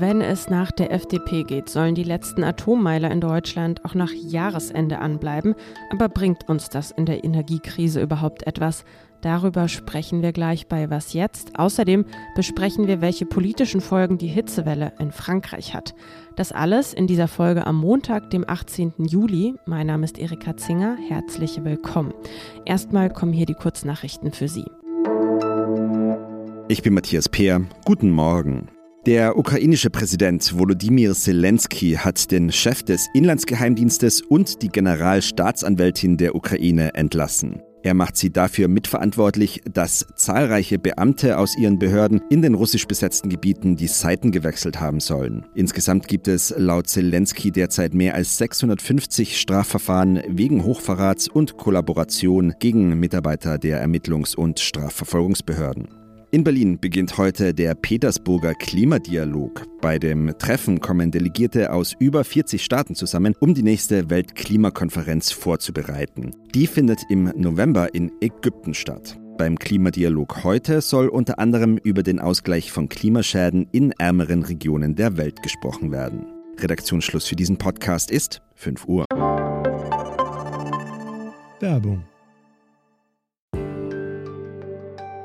Wenn es nach der FDP geht, sollen die letzten Atommeiler in Deutschland auch nach Jahresende anbleiben. Aber bringt uns das in der Energiekrise überhaupt etwas? Darüber sprechen wir gleich bei Was jetzt. Außerdem besprechen wir, welche politischen Folgen die Hitzewelle in Frankreich hat. Das alles in dieser Folge am Montag, dem 18. Juli. Mein Name ist Erika Zinger. Herzlich willkommen. Erstmal kommen hier die Kurznachrichten für Sie. Ich bin Matthias Peer. Guten Morgen. Der ukrainische Präsident Volodymyr Zelensky hat den Chef des Inlandsgeheimdienstes und die Generalstaatsanwältin der Ukraine entlassen. Er macht sie dafür mitverantwortlich, dass zahlreiche Beamte aus ihren Behörden in den russisch besetzten Gebieten die Seiten gewechselt haben sollen. Insgesamt gibt es laut Zelensky derzeit mehr als 650 Strafverfahren wegen Hochverrats und Kollaboration gegen Mitarbeiter der Ermittlungs- und Strafverfolgungsbehörden. In Berlin beginnt heute der Petersburger Klimadialog. Bei dem Treffen kommen Delegierte aus über 40 Staaten zusammen, um die nächste Weltklimakonferenz vorzubereiten. Die findet im November in Ägypten statt. Beim Klimadialog heute soll unter anderem über den Ausgleich von Klimaschäden in ärmeren Regionen der Welt gesprochen werden. Redaktionsschluss für diesen Podcast ist 5 Uhr. Werbung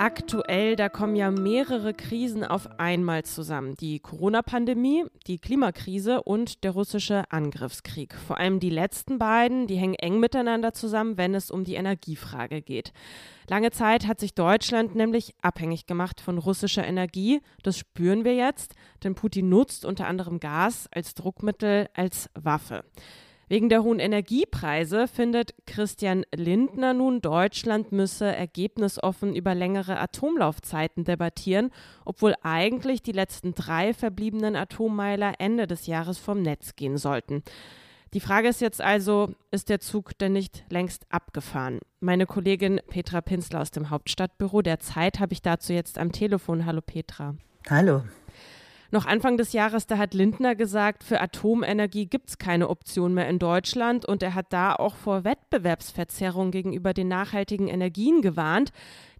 Aktuell, da kommen ja mehrere Krisen auf einmal zusammen. Die Corona-Pandemie, die Klimakrise und der russische Angriffskrieg. Vor allem die letzten beiden, die hängen eng miteinander zusammen, wenn es um die Energiefrage geht. Lange Zeit hat sich Deutschland nämlich abhängig gemacht von russischer Energie. Das spüren wir jetzt, denn Putin nutzt unter anderem Gas als Druckmittel, als Waffe. Wegen der hohen Energiepreise findet Christian Lindner nun, Deutschland müsse ergebnisoffen über längere Atomlaufzeiten debattieren, obwohl eigentlich die letzten drei verbliebenen Atommeiler Ende des Jahres vom Netz gehen sollten. Die Frage ist jetzt also, ist der Zug denn nicht längst abgefahren? Meine Kollegin Petra Pinsler aus dem Hauptstadtbüro der Zeit habe ich dazu jetzt am Telefon. Hallo Petra. Hallo. Noch Anfang des Jahres, da hat Lindner gesagt, für Atomenergie gibt es keine Option mehr in Deutschland und er hat da auch vor Wettbewerbsverzerrung gegenüber den nachhaltigen Energien gewarnt.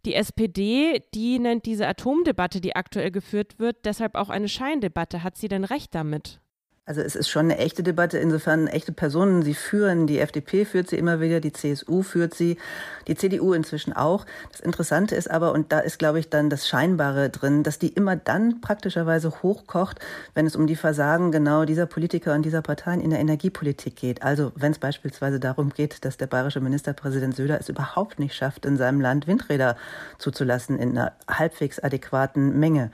Die SPD, die nennt diese Atomdebatte, die aktuell geführt wird, deshalb auch eine Scheindebatte. Hat sie denn recht damit? Also es ist schon eine echte Debatte, insofern echte Personen sie führen. Die FDP führt sie immer wieder, die CSU führt sie, die CDU inzwischen auch. Das Interessante ist aber, und da ist, glaube ich, dann das Scheinbare drin, dass die immer dann praktischerweise hochkocht, wenn es um die Versagen genau dieser Politiker und dieser Parteien in der Energiepolitik geht. Also wenn es beispielsweise darum geht, dass der bayerische Ministerpräsident Söder es überhaupt nicht schafft, in seinem Land Windräder zuzulassen in einer halbwegs adäquaten Menge.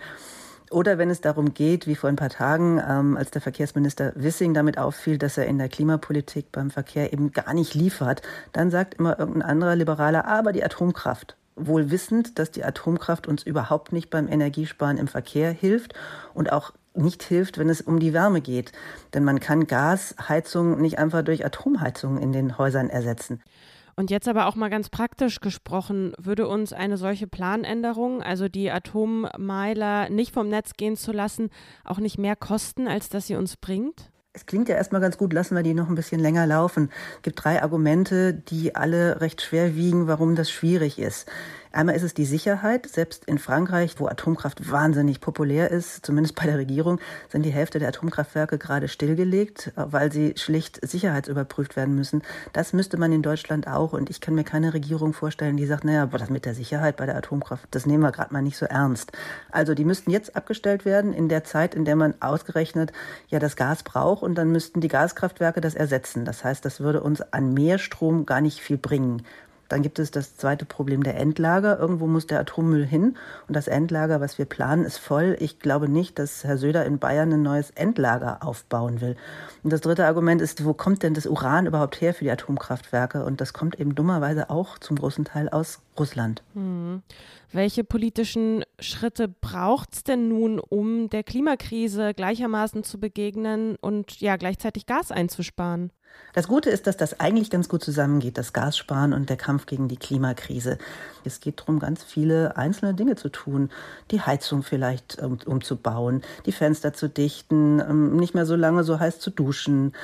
Oder wenn es darum geht, wie vor ein paar Tagen, ähm, als der Verkehrsminister Wissing damit auffiel, dass er in der Klimapolitik beim Verkehr eben gar nicht liefert, dann sagt immer irgendein anderer Liberaler, aber die Atomkraft. Wohl wissend, dass die Atomkraft uns überhaupt nicht beim Energiesparen im Verkehr hilft und auch nicht hilft, wenn es um die Wärme geht. Denn man kann Gasheizung nicht einfach durch Atomheizung in den Häusern ersetzen. Und jetzt aber auch mal ganz praktisch gesprochen, würde uns eine solche Planänderung, also die Atommeiler nicht vom Netz gehen zu lassen, auch nicht mehr kosten, als dass sie uns bringt? Es klingt ja erstmal ganz gut, lassen wir die noch ein bisschen länger laufen. Es gibt drei Argumente, die alle recht schwer wiegen, warum das schwierig ist. Einmal ist es die Sicherheit. Selbst in Frankreich, wo Atomkraft wahnsinnig populär ist, zumindest bei der Regierung, sind die Hälfte der Atomkraftwerke gerade stillgelegt, weil sie schlicht sicherheitsüberprüft werden müssen. Das müsste man in Deutschland auch. Und ich kann mir keine Regierung vorstellen, die sagt, naja, das mit der Sicherheit bei der Atomkraft, das nehmen wir gerade mal nicht so ernst. Also die müssten jetzt abgestellt werden in der Zeit, in der man ausgerechnet ja das Gas braucht. Und dann müssten die Gaskraftwerke das ersetzen. Das heißt, das würde uns an mehr Strom gar nicht viel bringen. Dann gibt es das zweite Problem der Endlager. Irgendwo muss der Atommüll hin. Und das Endlager, was wir planen, ist voll. Ich glaube nicht, dass Herr Söder in Bayern ein neues Endlager aufbauen will. Und das dritte Argument ist, wo kommt denn das Uran überhaupt her für die Atomkraftwerke? Und das kommt eben dummerweise auch zum großen Teil aus Russland. Hm. Welche politischen Schritte braucht es denn nun, um der Klimakrise gleichermaßen zu begegnen und ja gleichzeitig Gas einzusparen? Das Gute ist, dass das eigentlich ganz gut zusammengeht, das Gassparen und der Kampf gegen die Klimakrise. Es geht darum, ganz viele einzelne Dinge zu tun. Die Heizung vielleicht um, umzubauen, die Fenster zu dichten, ähm, nicht mehr so lange so heiß zu duschen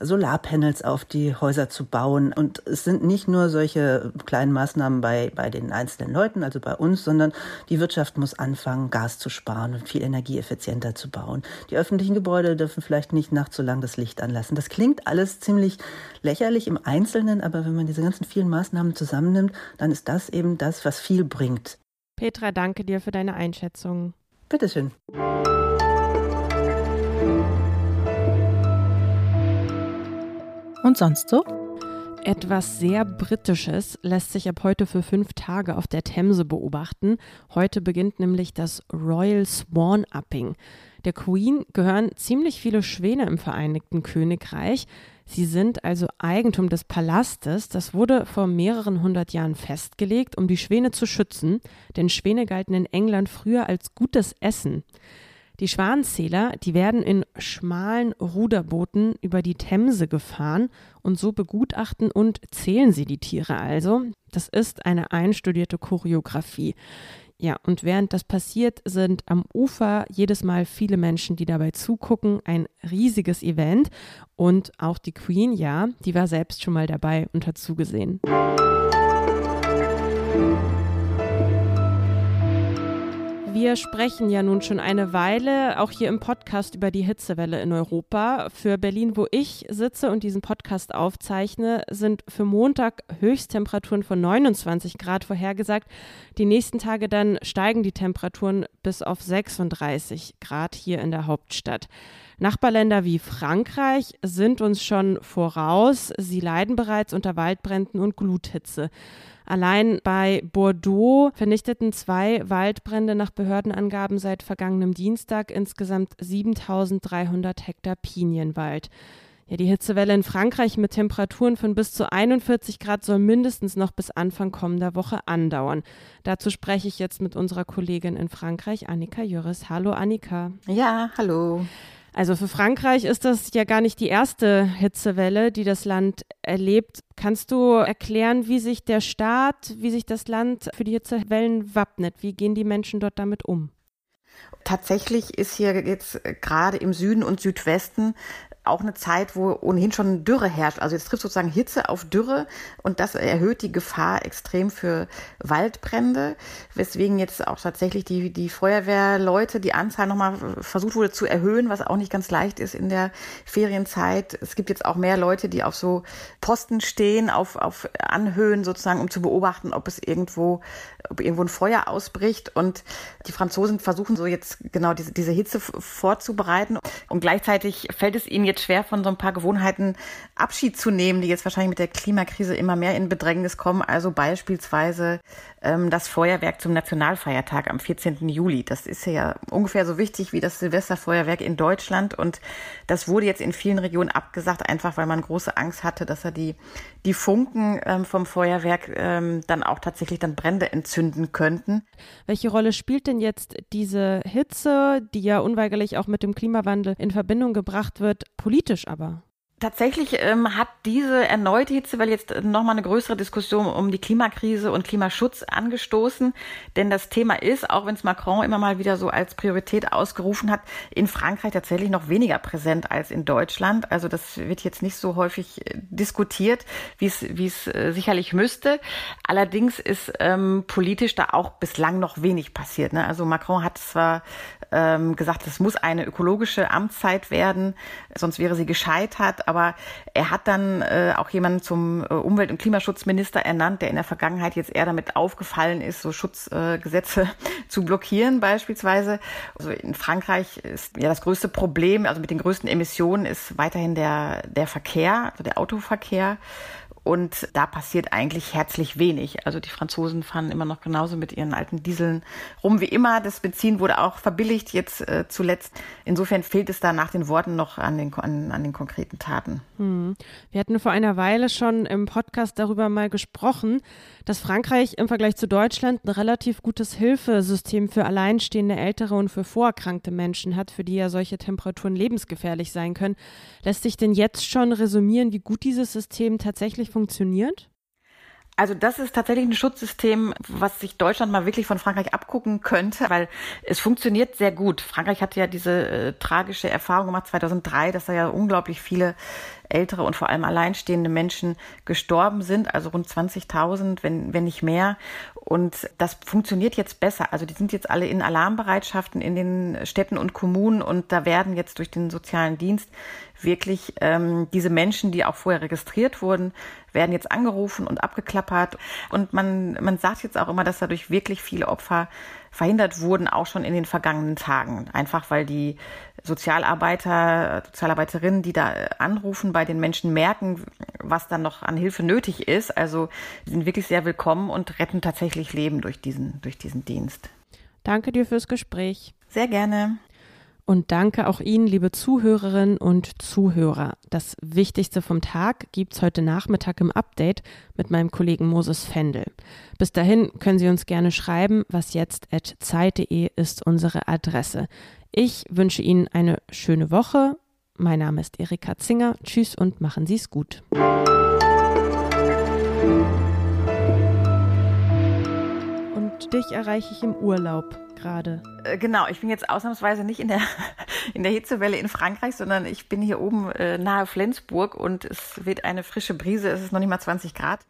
Solarpanels auf die Häuser zu bauen. Und es sind nicht nur solche kleinen Maßnahmen bei, bei den einzelnen Leuten, also bei uns, sondern die Wirtschaft muss anfangen, Gas zu sparen und viel energieeffizienter zu bauen. Die öffentlichen Gebäude dürfen vielleicht nicht nachts so lang das Licht anlassen. Das klingt alles ziemlich lächerlich im Einzelnen, aber wenn man diese ganzen vielen Maßnahmen zusammennimmt, dann ist das eben das, was viel bringt. Petra, danke dir für deine Einschätzung. Bitteschön. Und sonst so? Etwas sehr Britisches lässt sich ab heute für fünf Tage auf der Themse beobachten. Heute beginnt nämlich das Royal Swan Upping. Der Queen gehören ziemlich viele Schwäne im Vereinigten Königreich. Sie sind also Eigentum des Palastes. Das wurde vor mehreren hundert Jahren festgelegt, um die Schwäne zu schützen, denn Schwäne galten in England früher als gutes Essen. Die Schwanenzähler, die werden in schmalen Ruderbooten über die Themse gefahren und so begutachten und zählen sie die Tiere also. Das ist eine einstudierte Choreografie. Ja, und während das passiert, sind am Ufer jedes Mal viele Menschen, die dabei zugucken. Ein riesiges Event. Und auch die Queen, ja, die war selbst schon mal dabei und hat zugesehen. Wir sprechen ja nun schon eine Weile, auch hier im Podcast, über die Hitzewelle in Europa. Für Berlin, wo ich sitze und diesen Podcast aufzeichne, sind für Montag Höchsttemperaturen von 29 Grad vorhergesagt. Die nächsten Tage dann steigen die Temperaturen bis auf 36 Grad hier in der Hauptstadt. Nachbarländer wie Frankreich sind uns schon voraus. Sie leiden bereits unter Waldbränden und Gluthitze. Allein bei Bordeaux vernichteten zwei Waldbrände nach Behördenangaben seit vergangenem Dienstag insgesamt 7300 Hektar Pinienwald. Ja, die Hitzewelle in Frankreich mit Temperaturen von bis zu 41 Grad soll mindestens noch bis Anfang kommender Woche andauern. Dazu spreche ich jetzt mit unserer Kollegin in Frankreich, Annika Jürres. Hallo Annika. Ja, hallo. Also für Frankreich ist das ja gar nicht die erste Hitzewelle, die das Land erlebt. Kannst du erklären, wie sich der Staat, wie sich das Land für die Hitzewellen wappnet? Wie gehen die Menschen dort damit um? Tatsächlich ist hier jetzt gerade im Süden und Südwesten auch eine Zeit, wo ohnehin schon Dürre herrscht. Also jetzt trifft sozusagen Hitze auf Dürre und das erhöht die Gefahr extrem für Waldbrände, weswegen jetzt auch tatsächlich die, die Feuerwehrleute, die Anzahl nochmal versucht wurde zu erhöhen, was auch nicht ganz leicht ist in der Ferienzeit. Es gibt jetzt auch mehr Leute, die auf so Posten stehen, auf, auf Anhöhen sozusagen, um zu beobachten, ob es irgendwo, ob irgendwo ein Feuer ausbricht. Und die Franzosen versuchen so jetzt genau diese, diese Hitze vorzubereiten. Und gleichzeitig fällt es ihnen jetzt jetzt schwer, von so ein paar Gewohnheiten Abschied zu nehmen, die jetzt wahrscheinlich mit der Klimakrise immer mehr in Bedrängnis kommen. Also beispielsweise ähm, das Feuerwerk zum Nationalfeiertag am 14. Juli. Das ist ja ungefähr so wichtig wie das Silvesterfeuerwerk in Deutschland. Und das wurde jetzt in vielen Regionen abgesagt, einfach weil man große Angst hatte, dass er die, die Funken ähm, vom Feuerwerk ähm, dann auch tatsächlich dann Brände entzünden könnten. Welche Rolle spielt denn jetzt diese Hitze, die ja unweigerlich auch mit dem Klimawandel in Verbindung gebracht wird, politisch aber? Tatsächlich ähm, hat diese erneute Hitzewelle jetzt nochmal eine größere Diskussion um die Klimakrise und Klimaschutz angestoßen. Denn das Thema ist, auch wenn es Macron immer mal wieder so als Priorität ausgerufen hat, in Frankreich tatsächlich noch weniger präsent als in Deutschland. Also das wird jetzt nicht so häufig äh, diskutiert, wie es wie es äh, sicherlich müsste. Allerdings ist ähm, politisch da auch bislang noch wenig passiert. Ne? Also Macron hat zwar ähm, gesagt, es muss eine ökologische Amtszeit werden, sonst wäre sie gescheitert. Aber er hat dann äh, auch jemanden zum äh, Umwelt- und Klimaschutzminister ernannt, der in der Vergangenheit jetzt eher damit aufgefallen ist, so Schutzgesetze äh, zu blockieren beispielsweise. Also in Frankreich ist ja das größte Problem, also mit den größten Emissionen ist weiterhin der, der Verkehr, also der Autoverkehr. Und da passiert eigentlich herzlich wenig. Also die Franzosen fahren immer noch genauso mit ihren alten Dieseln rum wie immer. Das Benzin wurde auch verbilligt jetzt äh, zuletzt. Insofern fehlt es da nach den Worten noch an den, an, an den konkreten Taten. Hm. Wir hatten vor einer Weile schon im Podcast darüber mal gesprochen, dass Frankreich im Vergleich zu Deutschland ein relativ gutes Hilfesystem für alleinstehende ältere und für vorerkrankte Menschen hat, für die ja solche Temperaturen lebensgefährlich sein können. Lässt sich denn jetzt schon resümieren, wie gut dieses System tatsächlich funktioniert? Also das ist tatsächlich ein Schutzsystem, was sich Deutschland mal wirklich von Frankreich abgucken könnte, weil es funktioniert sehr gut. Frankreich hatte ja diese äh, tragische Erfahrung gemacht 2003, dass da ja unglaublich viele ältere und vor allem alleinstehende Menschen gestorben sind, also rund 20.000, wenn, wenn nicht mehr. Und das funktioniert jetzt besser. Also die sind jetzt alle in Alarmbereitschaften in den Städten und Kommunen und da werden jetzt durch den sozialen Dienst wirklich ähm, diese Menschen, die auch vorher registriert wurden, werden jetzt angerufen und abgeklappert. Und man, man sagt jetzt auch immer, dass dadurch wirklich viele Opfer verhindert wurden, auch schon in den vergangenen Tagen. Einfach weil die Sozialarbeiter, Sozialarbeiterinnen, die da anrufen, bei den Menschen merken, was dann noch an Hilfe nötig ist. Also die sind wirklich sehr willkommen und retten tatsächlich Leben durch diesen, durch diesen Dienst. Danke dir fürs Gespräch. Sehr gerne. Und danke auch Ihnen, liebe Zuhörerinnen und Zuhörer. Das Wichtigste vom Tag gibt's heute Nachmittag im Update mit meinem Kollegen Moses Fendel. Bis dahin können Sie uns gerne schreiben. Was jetzt at zeit.de ist unsere Adresse. Ich wünsche Ihnen eine schöne Woche. Mein Name ist Erika Zinger. Tschüss und machen Sie es gut. Und dich erreiche ich im Urlaub gerade? Äh, genau, ich bin jetzt ausnahmsweise nicht in der, in der Hitzewelle in Frankreich, sondern ich bin hier oben äh, nahe Flensburg und es weht eine frische Brise. Es ist noch nicht mal 20 Grad.